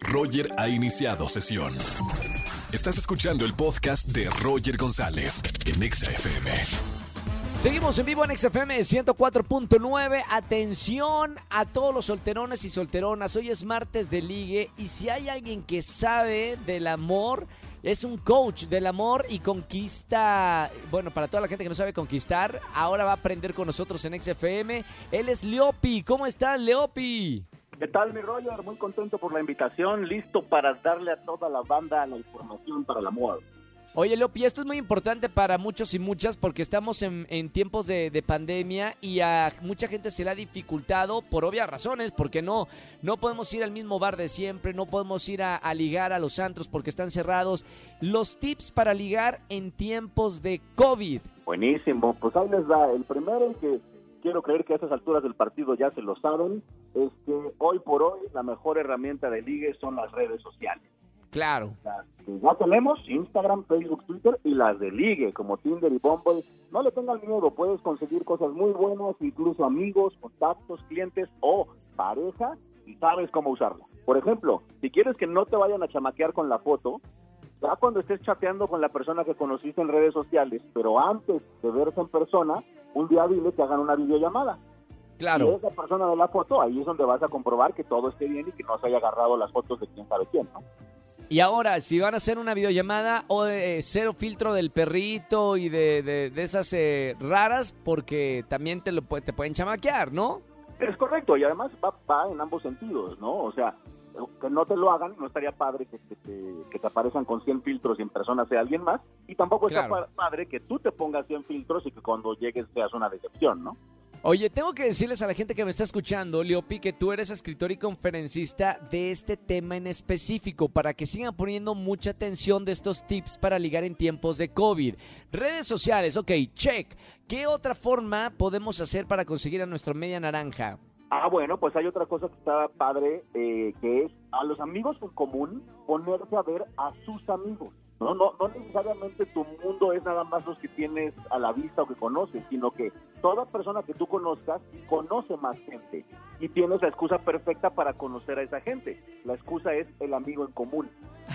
Roger ha iniciado sesión. Estás escuchando el podcast de Roger González en Exa FM. Seguimos en vivo en XFM 104.9. Atención a todos los solterones y solteronas. Hoy es martes de ligue y si hay alguien que sabe del amor, es un coach del amor y conquista. Bueno, para toda la gente que no sabe conquistar, ahora va a aprender con nosotros en XFM. Él es Leopi. ¿Cómo estás, Leopi? ¿Qué tal, mi Roger? Muy contento por la invitación, listo para darle a toda la banda la información para el amor. Oye, Leopi, esto es muy importante para muchos y muchas porque estamos en, en tiempos de, de pandemia y a mucha gente se le ha dificultado por obvias razones, porque no, no podemos ir al mismo bar de siempre, no podemos ir a, a ligar a los antros porque están cerrados. Los tips para ligar en tiempos de COVID. Buenísimo, pues ahí les da. El primero que quiero creer que a estas alturas del partido ya se lo saben, es que hoy por hoy la mejor herramienta de ligue son las redes sociales. Claro. Las que ya tenemos, Instagram, Facebook, Twitter y las de ligue, como Tinder y Bumble. No le tengan miedo, puedes conseguir cosas muy buenas, incluso amigos, contactos, clientes o pareja, y sabes cómo usarla. Por ejemplo, si quieres que no te vayan a chamaquear con la foto, ya cuando estés chateando con la persona que conociste en redes sociales, pero antes de verse en persona, un día dile que hagan una videollamada. Y Claro. esa persona de la foto, ahí es donde vas a comprobar que todo esté bien y que no se haya agarrado las fotos de quién sabe quién, ¿no? Y ahora, si van a hacer una videollamada o de, eh, cero filtro del perrito y de, de- de esas eh, raras, porque también te, lo, te pueden chamaquear, ¿no? Es correcto, y además va, va en ambos sentidos, ¿no? O sea, que no te lo hagan, no estaría padre que, que te, que te aparezcan con 100 filtros y en persona sea alguien más, y tampoco está Claro. pa- padre que tú te pongas 100 filtros y que cuando llegues seas una decepción, ¿no? Oye, tengo que decirles a la gente que me está escuchando, Leopi, que tú eres escritor y conferencista de este tema en específico, para que sigan poniendo mucha atención de estos tips para ligar en tiempos de COVID. Redes sociales, ok, check. ¿Qué otra forma podemos hacer para conseguir a nuestra media naranja? Ah, bueno, pues hay otra cosa que está padre, eh, que es a los amigos en común ponerse a ver a sus amigos. No, no, no necesariamente tu mundo es nada más los que tienes a la vista o que conoces, sino que toda persona que tú conozcas conoce más gente y tienes la excusa perfecta para conocer a esa gente. La excusa es el amigo en común.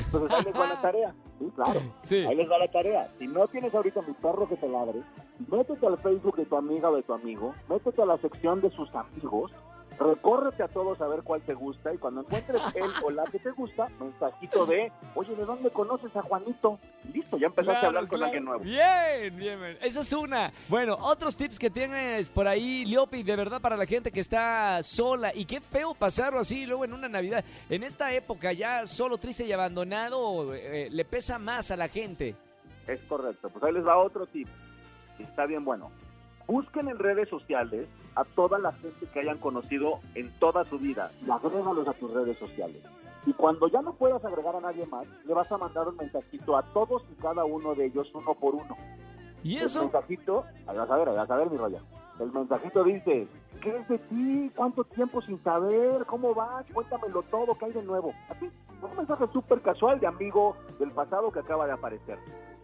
Entonces ahí les va la tarea. Sí, claro. Sí. Ahí les va la tarea. Si no tienes ahorita mi perro que te ladre, métete al Facebook de tu amiga o de tu amigo, métete a la sección de sus amigos, recórrete a todos a ver cuál te gusta y cuando encuentres el o la que te gusta, mensajito de, oye, ¿de dónde conoces a Juanito? Listo, ya empezaste a hablar con alguien nuevo. Bien, bien, bien. Esa es una. Bueno, otros tips que tienes por ahí, Leopi, de verdad para la gente que está sola. Y qué feo pasarlo así luego en una Navidad. En esta época ya solo, triste y abandonado, eh, le pesa más a la gente. Es correcto. Pues ahí les va otro tip. Está bien bueno. Busquen en redes sociales a toda la gente que hayan conocido en toda su vida y agrégalos a tus redes sociales. Y cuando ya no puedas agregar a nadie más, le vas a mandar un mensajito a todos y cada uno de ellos uno por uno. Y El eso, mensajito, ahí vas a ver, ahí vas a ver mi rollo. El mensajito dice, ¿qué es de ti? ¿Cuánto tiempo sin saber? ¿Cómo vas? Cuéntamelo todo, ¿qué hay de nuevo? Así, un mensaje súper casual de amigo del pasado que acaba de aparecer.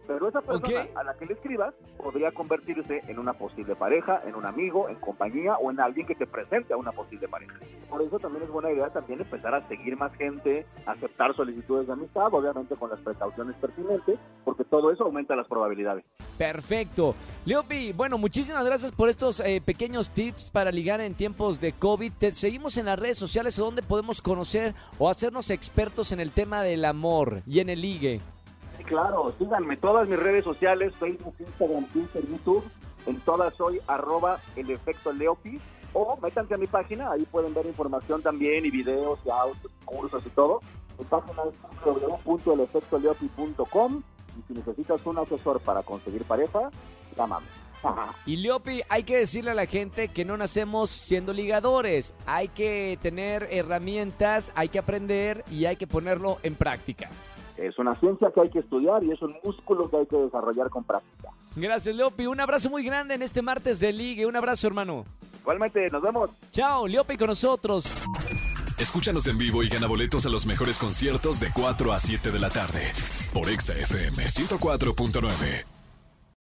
Pero esa persona a la que le escribas podría convertirse en una posible pareja, en un amigo, en compañía o en alguien que te presente a una posible pareja. Por eso también es buena idea también empezar a seguir más gente, aceptar solicitudes de amistad, obviamente con las precauciones pertinentes, porque todo eso aumenta las probabilidades. perfecto. Leopi, bueno, muchísimas gracias por estos eh, pequeños tips para ligar en tiempos de COVID. Te seguimos en las redes sociales donde podemos conocer o hacernos expertos en el tema del amor y en el ligue. Claro, síganme todas mis redes sociales, Facebook, Instagram, Twitter, YouTube, en todas soy arroba el efecto Leopi, o métanse a mi página, ahí pueden ver información también y videos y audios, cursos y todo. Mi página es www.elefectoleopi.com y si necesitas un asesor para conseguir pareja, llámame. Y Leopi, hay que decirle a la gente que no nacemos siendo ligadores. Hay que tener herramientas, hay que aprender y hay que ponerlo en práctica. Es una ciencia que hay que estudiar y es un músculo que hay que desarrollar con práctica. Gracias, Leopi. Un abrazo muy grande en este martes de ligue. Un abrazo, hermano. Igualmente, nos vemos. Chao, Leopi con nosotros. Escúchanos en vivo y gana boletos a los mejores conciertos de 4 a 7 de la tarde por Exa FM 104.9.